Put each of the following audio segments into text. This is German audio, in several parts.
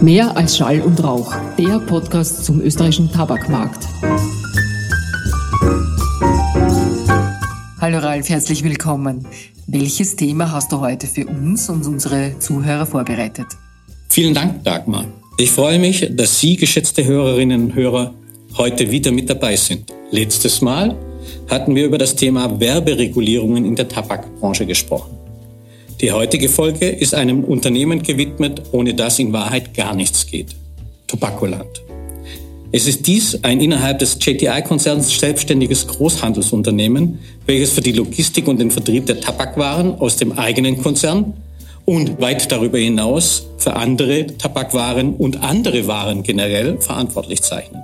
Mehr als Schall und Rauch, der Podcast zum österreichischen Tabakmarkt. Hallo Ralf, herzlich willkommen. Welches Thema hast du heute für uns und unsere Zuhörer vorbereitet? Vielen Dank, Dagmar. Ich freue mich, dass Sie, geschätzte Hörerinnen und Hörer, heute wieder mit dabei sind. Letztes Mal hatten wir über das Thema Werberegulierungen in der Tabakbranche gesprochen. Die heutige Folge ist einem Unternehmen gewidmet, ohne das in Wahrheit gar nichts geht. Tobakoland. Es ist dies ein innerhalb des JTI-Konzerns selbstständiges Großhandelsunternehmen, welches für die Logistik und den Vertrieb der Tabakwaren aus dem eigenen Konzern und weit darüber hinaus für andere Tabakwaren und andere Waren generell verantwortlich zeichnet.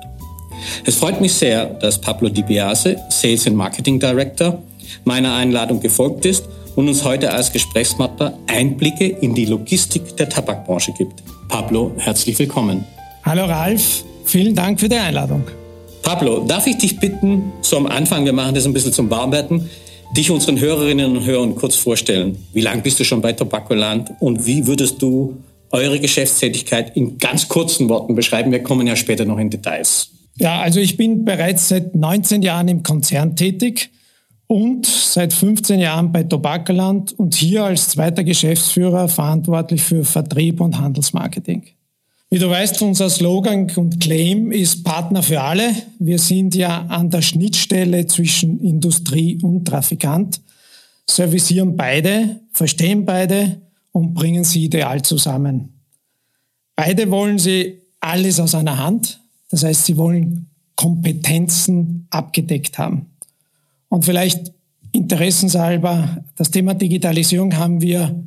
Es freut mich sehr, dass Pablo Di Biase, Sales and Marketing Director, meiner Einladung gefolgt ist und uns heute als Gesprächspartner Einblicke in die Logistik der Tabakbranche gibt. Pablo, herzlich willkommen. Hallo Ralf, vielen Dank für die Einladung. Pablo, darf ich dich bitten, so am Anfang, wir machen das ein bisschen zum Warmwerden, dich unseren Hörerinnen und Hörern kurz vorstellen. Wie lange bist du schon bei Tobakoland und wie würdest du eure Geschäftstätigkeit in ganz kurzen Worten beschreiben? Wir kommen ja später noch in Details. Ja, also ich bin bereits seit 19 Jahren im Konzern tätig und seit 15 Jahren bei Tobakoland und hier als zweiter Geschäftsführer verantwortlich für Vertrieb und Handelsmarketing. Wie du weißt, unser Slogan und Claim ist Partner für alle. Wir sind ja an der Schnittstelle zwischen Industrie und Trafikant, servicieren beide, verstehen beide und bringen sie ideal zusammen. Beide wollen sie alles aus einer Hand. Das heißt, sie wollen Kompetenzen abgedeckt haben. Und vielleicht interessenshalber, das Thema Digitalisierung haben wir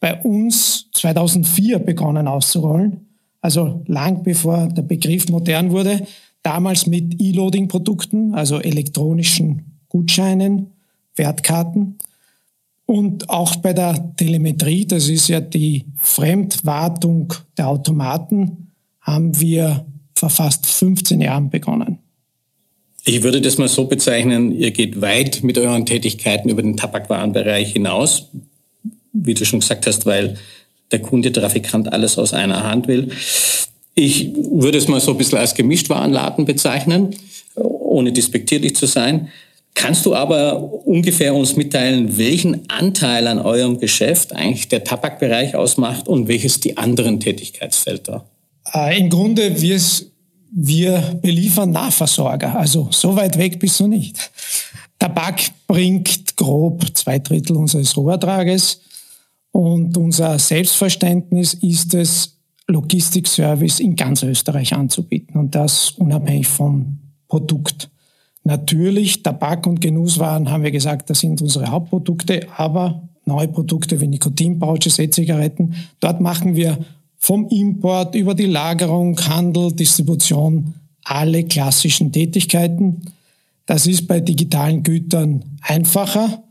bei uns 2004 begonnen auszurollen, also lang bevor der Begriff modern wurde, damals mit E-Loading-Produkten, also elektronischen Gutscheinen, Wertkarten. Und auch bei der Telemetrie, das ist ja die Fremdwartung der Automaten, haben wir vor fast 15 Jahren begonnen. Ich würde das mal so bezeichnen, ihr geht weit mit euren Tätigkeiten über den Tabakwarenbereich hinaus, wie du schon gesagt hast, weil der Kunde, Trafikant alles aus einer Hand will. Ich würde es mal so ein bisschen als Gemischtwarenladen bezeichnen, ohne despektierlich zu sein. Kannst du aber ungefähr uns mitteilen, welchen Anteil an eurem Geschäft eigentlich der Tabakbereich ausmacht und welches die anderen Tätigkeitsfelder? Äh, Im Grunde, wie es wir beliefern Nahversorger. Also so weit weg bist du nicht. Tabak bringt grob zwei Drittel unseres Rohertrages und unser Selbstverständnis ist es, Logistikservice in ganz Österreich anzubieten und das unabhängig vom Produkt. Natürlich, Tabak und Genusswaren haben wir gesagt, das sind unsere Hauptprodukte, aber neue Produkte wie Nikotinpouches, E-Zigaretten, dort machen wir vom Import über die Lagerung, Handel, Distribution, alle klassischen Tätigkeiten. Das ist bei digitalen Gütern einfacher.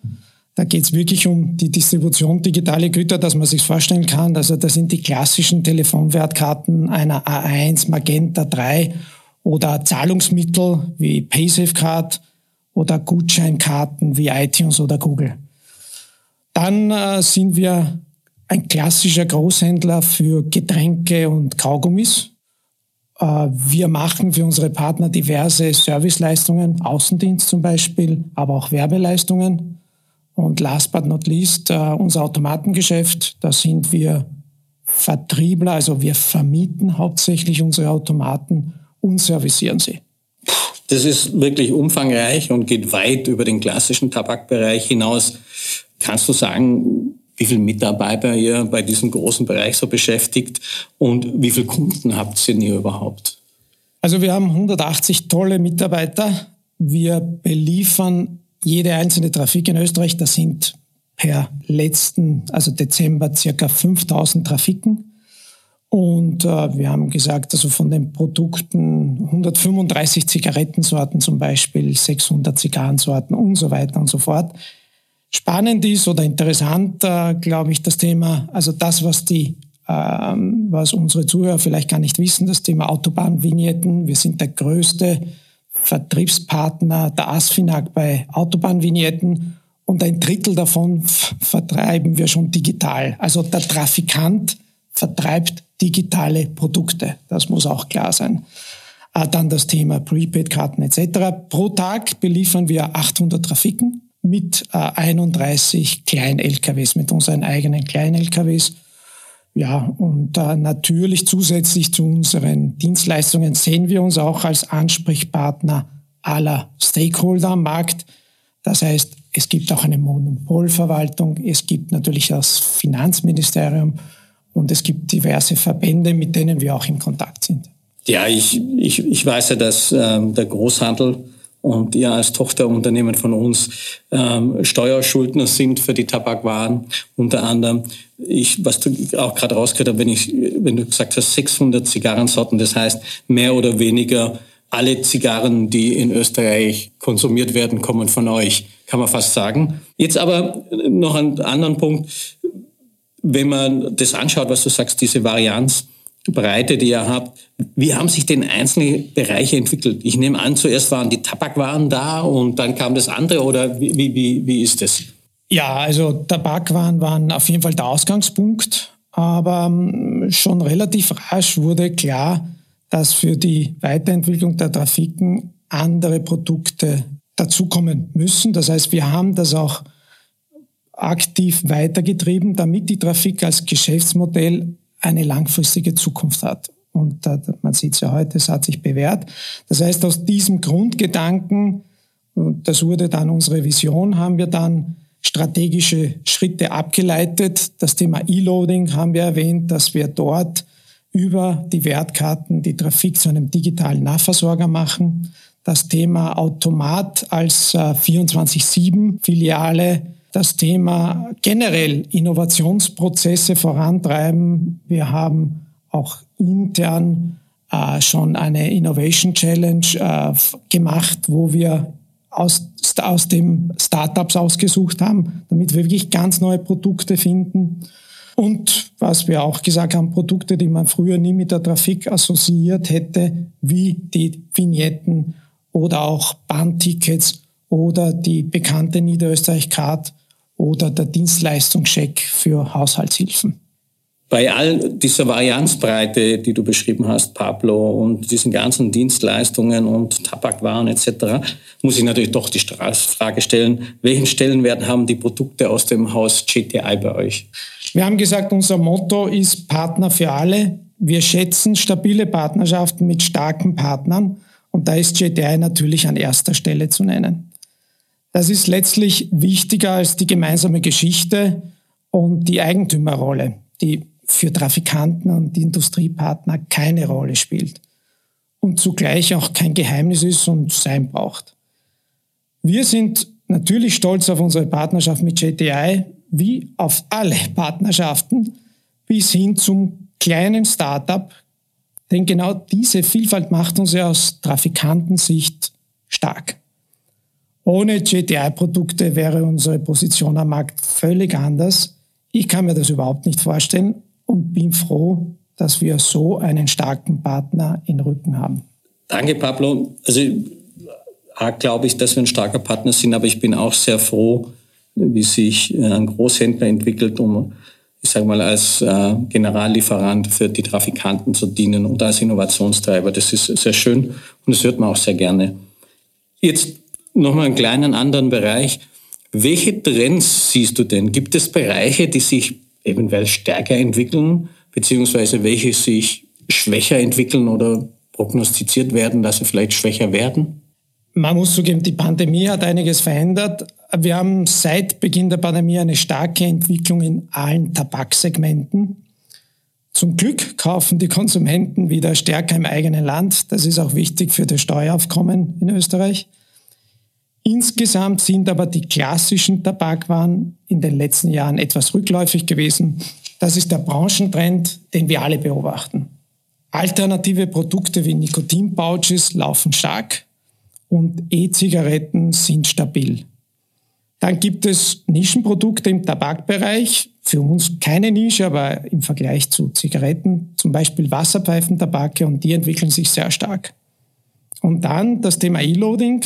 Da geht es wirklich um die Distribution digitale Güter, dass man sich vorstellen kann. Also das sind die klassischen Telefonwertkarten einer A1, Magenta 3 oder Zahlungsmittel wie PaySafeCard oder Gutscheinkarten wie iTunes oder Google. Dann äh, sind wir ein klassischer Großhändler für Getränke und Kaugummis. Äh, wir machen für unsere Partner diverse Serviceleistungen, Außendienst zum Beispiel, aber auch Werbeleistungen. Und last but not least, äh, unser Automatengeschäft, da sind wir Vertriebler, also wir vermieten hauptsächlich unsere Automaten und servicieren sie. Das ist wirklich umfangreich und geht weit über den klassischen Tabakbereich hinaus. Kannst du sagen, wie viele Mitarbeiter ihr bei diesem großen Bereich so beschäftigt und wie viele Kunden habt ihr hier überhaupt? Also wir haben 180 tolle Mitarbeiter. Wir beliefern jede einzelne Trafik in Österreich. Das sind per letzten, also Dezember, circa 5000 Trafiken. Und äh, wir haben gesagt, also von den Produkten 135 Zigarettensorten zum Beispiel, 600 Zigarrensorten und so weiter und so fort spannend ist oder interessant, äh, glaube ich, das Thema, also das, was die, ähm, was unsere Zuhörer vielleicht gar nicht wissen, das Thema Autobahnvignetten. Wir sind der größte Vertriebspartner der ASFINAG bei Autobahnvignetten und ein Drittel davon vertreiben wir schon digital. Also der Trafikant vertreibt digitale Produkte. Das muss auch klar sein. Äh, dann das Thema Prepaid-Karten etc. Pro Tag beliefern wir 800 Trafiken mit 31 äh, Klein-LKWs, mit unseren eigenen Klein-LKWs. Ja, und äh, natürlich zusätzlich zu unseren Dienstleistungen sehen wir uns auch als Ansprechpartner aller Stakeholder am Markt. Das heißt, es gibt auch eine Monopolverwaltung, es gibt natürlich das Finanzministerium und es gibt diverse Verbände, mit denen wir auch in Kontakt sind. Ja, ich, ich, ich weiß ja, dass ähm, der Großhandel und ihr als Tochterunternehmen von uns ähm, Steuerschuldner sind für die Tabakwaren unter anderem. Ich, was du auch gerade rausgehört hast, wenn ich, wenn du gesagt hast 600 Zigarrensorten, das heißt mehr oder weniger alle Zigarren, die in Österreich konsumiert werden, kommen von euch, kann man fast sagen. Jetzt aber noch einen anderen Punkt, wenn man das anschaut, was du sagst, diese Varianz, Breite, die ihr habt. Wie haben sich denn einzelne Bereiche entwickelt? Ich nehme an, zuerst waren die Tabakwaren da und dann kam das andere oder wie, wie, wie ist das? Ja, also Tabakwaren waren auf jeden Fall der Ausgangspunkt, aber ähm, schon relativ rasch wurde klar, dass für die Weiterentwicklung der Trafiken andere Produkte dazukommen müssen. Das heißt, wir haben das auch aktiv weitergetrieben, damit die Trafik als Geschäftsmodell eine langfristige Zukunft hat. Und äh, man sieht es ja heute, es hat sich bewährt. Das heißt, aus diesem Grundgedanken, und das wurde dann unsere Vision, haben wir dann strategische Schritte abgeleitet. Das Thema E-Loading haben wir erwähnt, dass wir dort über die Wertkarten die Trafik zu einem digitalen Nahversorger machen. Das Thema Automat als äh, 24-7-Filiale das Thema generell Innovationsprozesse vorantreiben. Wir haben auch intern äh, schon eine Innovation Challenge äh, gemacht, wo wir aus, aus dem Startups ausgesucht haben, damit wir wirklich ganz neue Produkte finden. Und was wir auch gesagt haben, Produkte, die man früher nie mit der Trafik assoziiert hätte, wie die Vignetten oder auch Bahntickets oder die bekannte Niederösterreich-Card, oder der Dienstleistungscheck für Haushaltshilfen. Bei all dieser Varianzbreite, die du beschrieben hast, Pablo, und diesen ganzen Dienstleistungen und Tabakwaren etc., muss ich natürlich doch die Frage stellen, welchen Stellenwert haben die Produkte aus dem Haus GTI bei euch? Wir haben gesagt, unser Motto ist Partner für alle. Wir schätzen stabile Partnerschaften mit starken Partnern und da ist GTI natürlich an erster Stelle zu nennen. Das ist letztlich wichtiger als die gemeinsame Geschichte und die Eigentümerrolle, die für Trafikanten und Industriepartner keine Rolle spielt und zugleich auch kein Geheimnis ist und sein braucht. Wir sind natürlich stolz auf unsere Partnerschaft mit JTI, wie auf alle Partnerschaften bis hin zum kleinen Startup, denn genau diese Vielfalt macht uns ja aus Trafikantensicht stark. Ohne GTI-Produkte wäre unsere Position am Markt völlig anders. Ich kann mir das überhaupt nicht vorstellen und bin froh, dass wir so einen starken Partner in Rücken haben. Danke, Pablo. Also glaube ich, dass wir ein starker Partner sind, aber ich bin auch sehr froh, wie sich äh, ein Großhändler entwickelt, um, ich sage mal, als äh, Generallieferant für die Trafikanten zu dienen und als Innovationstreiber. Das ist sehr schön und das hört man auch sehr gerne. Jetzt Nochmal einen kleinen anderen Bereich. Welche Trends siehst du denn? Gibt es Bereiche, die sich eventuell stärker entwickeln, beziehungsweise welche sich schwächer entwickeln oder prognostiziert werden, dass sie vielleicht schwächer werden? Man muss zugeben, die Pandemie hat einiges verändert. Wir haben seit Beginn der Pandemie eine starke Entwicklung in allen Tabaksegmenten. Zum Glück kaufen die Konsumenten wieder stärker im eigenen Land. Das ist auch wichtig für das Steueraufkommen in Österreich. Insgesamt sind aber die klassischen Tabakwaren in den letzten Jahren etwas rückläufig gewesen. Das ist der Branchentrend, den wir alle beobachten. Alternative Produkte wie Nikotinpouches laufen stark und E-Zigaretten sind stabil. Dann gibt es Nischenprodukte im Tabakbereich, für uns keine Nische, aber im Vergleich zu Zigaretten, zum Beispiel Wasserpfeifentabake und die entwickeln sich sehr stark. Und dann das Thema E-Loading,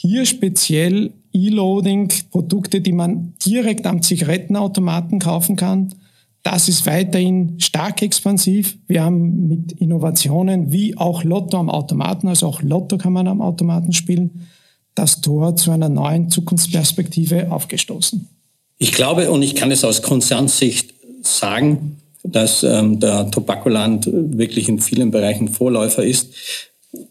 hier speziell E-Loading, Produkte, die man direkt am Zigarettenautomaten kaufen kann. Das ist weiterhin stark expansiv. Wir haben mit Innovationen wie auch Lotto am Automaten, also auch Lotto kann man am Automaten spielen, das Tor zu einer neuen Zukunftsperspektive aufgestoßen. Ich glaube, und ich kann es aus Konzernsicht sagen, dass ähm, der Tobakoland wirklich in vielen Bereichen Vorläufer ist.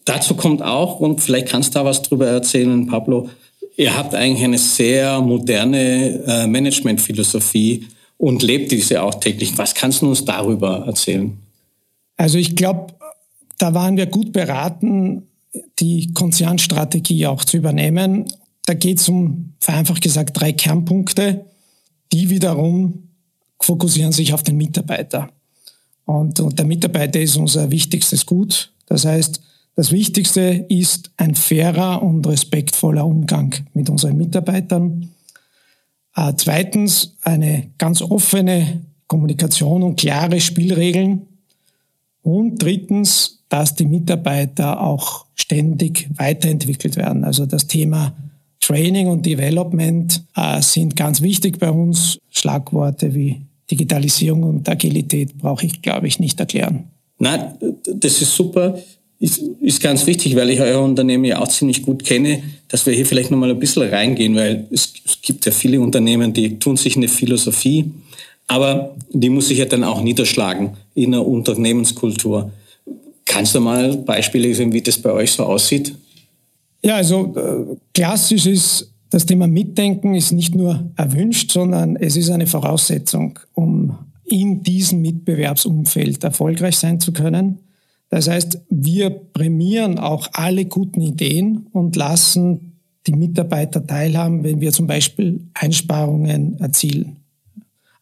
Dazu kommt auch, und vielleicht kannst du da was drüber erzählen, Pablo, ihr habt eigentlich eine sehr moderne äh, Managementphilosophie und lebt diese auch täglich. Was kannst du uns darüber erzählen? Also ich glaube, da waren wir gut beraten, die Konzernstrategie auch zu übernehmen. Da geht es um, vereinfacht gesagt, drei Kernpunkte, die wiederum fokussieren sich auf den Mitarbeiter. Und, und der Mitarbeiter ist unser wichtigstes Gut. Das heißt, das Wichtigste ist ein fairer und respektvoller Umgang mit unseren Mitarbeitern. Äh, zweitens eine ganz offene Kommunikation und klare Spielregeln. Und drittens, dass die Mitarbeiter auch ständig weiterentwickelt werden. Also das Thema Training und Development äh, sind ganz wichtig bei uns. Schlagworte wie Digitalisierung und Agilität brauche ich, glaube ich, nicht erklären. Nein, das ist super. Ist, ist ganz wichtig, weil ich euer Unternehmen ja auch ziemlich gut kenne, dass wir hier vielleicht nochmal ein bisschen reingehen, weil es, es gibt ja viele Unternehmen, die tun sich eine Philosophie, aber die muss sich ja dann auch niederschlagen in der Unternehmenskultur. Kannst du mal Beispiele sehen, wie das bei euch so aussieht? Ja, also äh, klassisch ist das Thema Mitdenken ist nicht nur erwünscht, sondern es ist eine Voraussetzung, um in diesem Mitbewerbsumfeld erfolgreich sein zu können. Das heißt, wir prämieren auch alle guten Ideen und lassen die Mitarbeiter teilhaben, wenn wir zum Beispiel Einsparungen erzielen.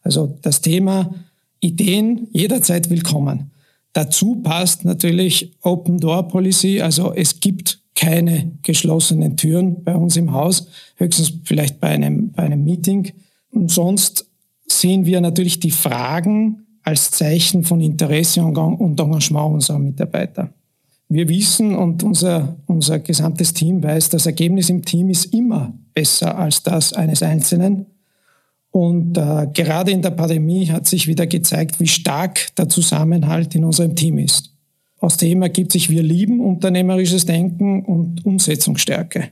Also das Thema Ideen jederzeit willkommen. Dazu passt natürlich Open Door Policy, also es gibt keine geschlossenen Türen bei uns im Haus, höchstens vielleicht bei einem, bei einem Meeting. Und sonst sehen wir natürlich die Fragen als Zeichen von Interesse und Engagement unserer Mitarbeiter. Wir wissen und unser, unser gesamtes Team weiß, das Ergebnis im Team ist immer besser als das eines Einzelnen. Und äh, gerade in der Pandemie hat sich wieder gezeigt, wie stark der Zusammenhalt in unserem Team ist. Aus dem ergibt sich, wir lieben unternehmerisches Denken und Umsetzungsstärke.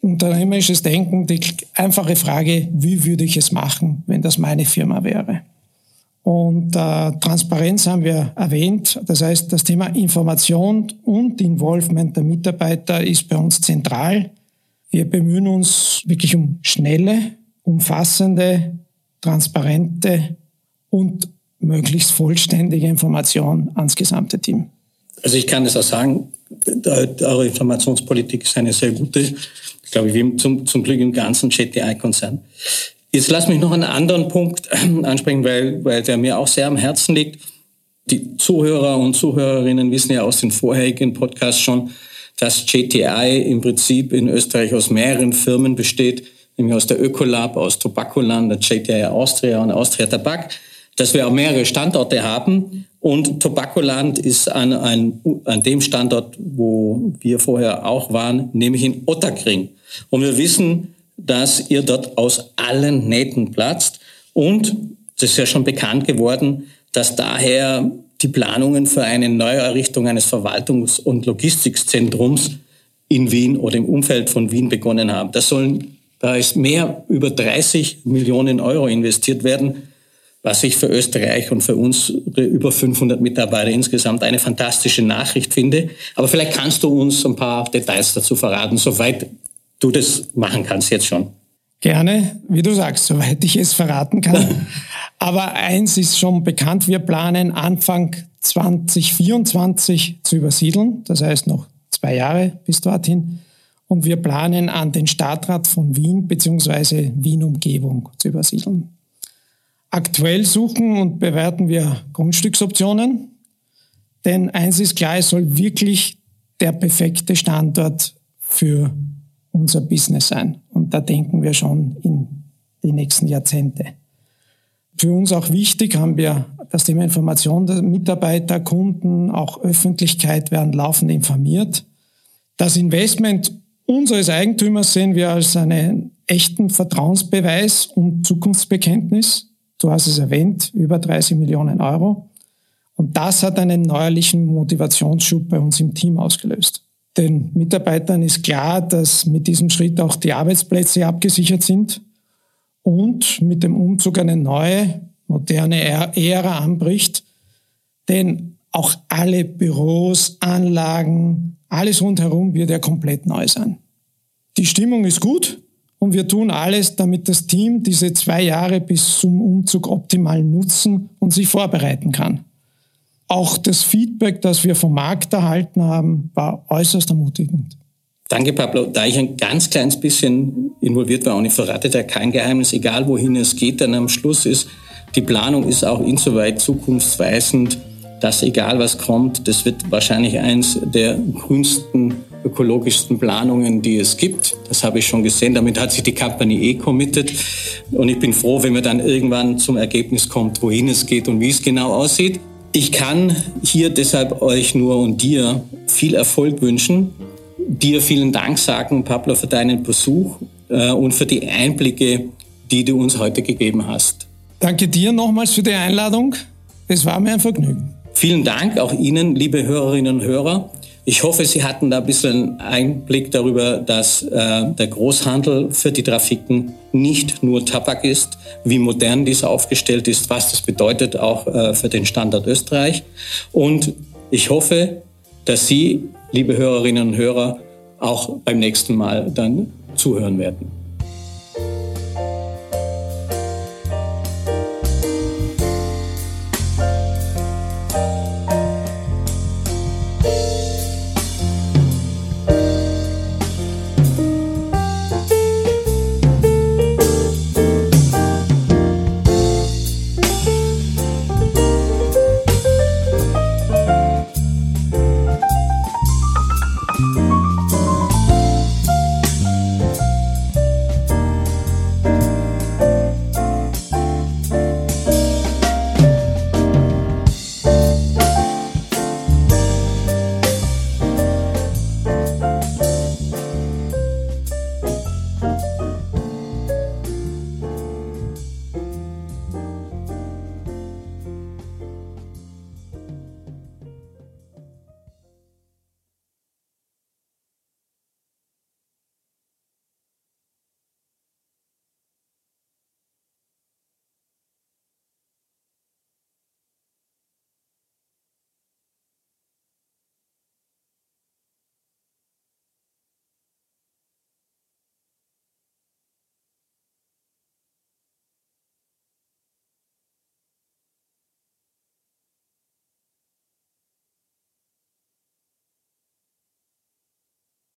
Unternehmerisches Denken, die einfache Frage, wie würde ich es machen, wenn das meine Firma wäre? Und äh, Transparenz haben wir erwähnt. Das heißt, das Thema Information und Involvement der Mitarbeiter ist bei uns zentral. Wir bemühen uns wirklich um schnelle, umfassende, transparente und möglichst vollständige Information ans gesamte Team. Also ich kann es auch sagen, eure Informationspolitik ist eine sehr gute, glaube ich, zum, zum Glück im ganzen JTI-Konzern. Jetzt lass mich noch einen anderen Punkt ansprechen, weil, weil der mir auch sehr am Herzen liegt. Die Zuhörer und Zuhörerinnen wissen ja aus den vorherigen Podcasts schon, dass JTI im Prinzip in Österreich aus mehreren Firmen besteht, nämlich aus der Ökolab, aus Tobakoland, der JTI Austria und Austria Tabak, dass wir auch mehrere Standorte haben und Tobakoland ist an, an, an dem Standort, wo wir vorher auch waren, nämlich in Otterkring. Und wir wissen, dass ihr dort aus allen Nähten platzt. Und das ist ja schon bekannt geworden, dass daher die Planungen für eine Neuerrichtung eines Verwaltungs- und Logistikzentrums in Wien oder im Umfeld von Wien begonnen haben. Das sollen, da ist mehr über 30 Millionen Euro investiert werden was ich für Österreich und für uns über 500 Mitarbeiter insgesamt eine fantastische Nachricht finde. Aber vielleicht kannst du uns ein paar Details dazu verraten, soweit du das machen kannst jetzt schon. Gerne, wie du sagst, soweit ich es verraten kann. Aber eins ist schon bekannt, wir planen Anfang 2024 zu übersiedeln, das heißt noch zwei Jahre bis dorthin. Und wir planen an den Stadtrat von Wien bzw. Wien-Umgebung zu übersiedeln. Aktuell suchen und bewerten wir Grundstücksoptionen, denn eins ist klar, es soll wirklich der perfekte Standort für unser Business sein. Und da denken wir schon in die nächsten Jahrzehnte. Für uns auch wichtig haben wir das Thema Information der Mitarbeiter, Kunden, auch Öffentlichkeit werden laufend informiert. Das Investment unseres Eigentümers sehen wir als einen echten Vertrauensbeweis und Zukunftsbekenntnis Du hast es erwähnt, über 30 Millionen Euro. Und das hat einen neuerlichen Motivationsschub bei uns im Team ausgelöst. Den Mitarbeitern ist klar, dass mit diesem Schritt auch die Arbeitsplätze abgesichert sind und mit dem Umzug eine neue, moderne Ära anbricht. Denn auch alle Büros, Anlagen, alles rundherum wird ja komplett neu sein. Die Stimmung ist gut und wir tun alles, damit das Team diese zwei Jahre bis zum Umzug optimal nutzen und sich vorbereiten kann. Auch das Feedback, das wir vom Markt erhalten haben, war äußerst ermutigend. Danke, Pablo. Da ich ein ganz kleines bisschen involviert war und ich verrate da kein Geheimnis, egal wohin es geht, dann am Schluss ist, die Planung ist auch insoweit zukunftsweisend, dass egal was kommt, das wird wahrscheinlich eins der grünsten, ökologischsten Planungen, die es gibt. Das habe ich schon gesehen. Damit hat sich die Company eh committed. Und ich bin froh, wenn man dann irgendwann zum Ergebnis kommt, wohin es geht und wie es genau aussieht. Ich kann hier deshalb euch nur und dir viel Erfolg wünschen. Dir vielen Dank sagen, Pablo, für deinen Besuch äh, und für die Einblicke, die du uns heute gegeben hast. Danke dir nochmals für die Einladung. Es war mir ein Vergnügen. Vielen Dank auch Ihnen, liebe Hörerinnen und Hörer. Ich hoffe, Sie hatten da ein bisschen Einblick darüber, dass äh, der Großhandel für die Trafiken nicht nur Tabak ist, wie modern dies aufgestellt ist, was das bedeutet auch äh, für den Standort Österreich. Und ich hoffe, dass Sie, liebe Hörerinnen und Hörer, auch beim nächsten Mal dann zuhören werden.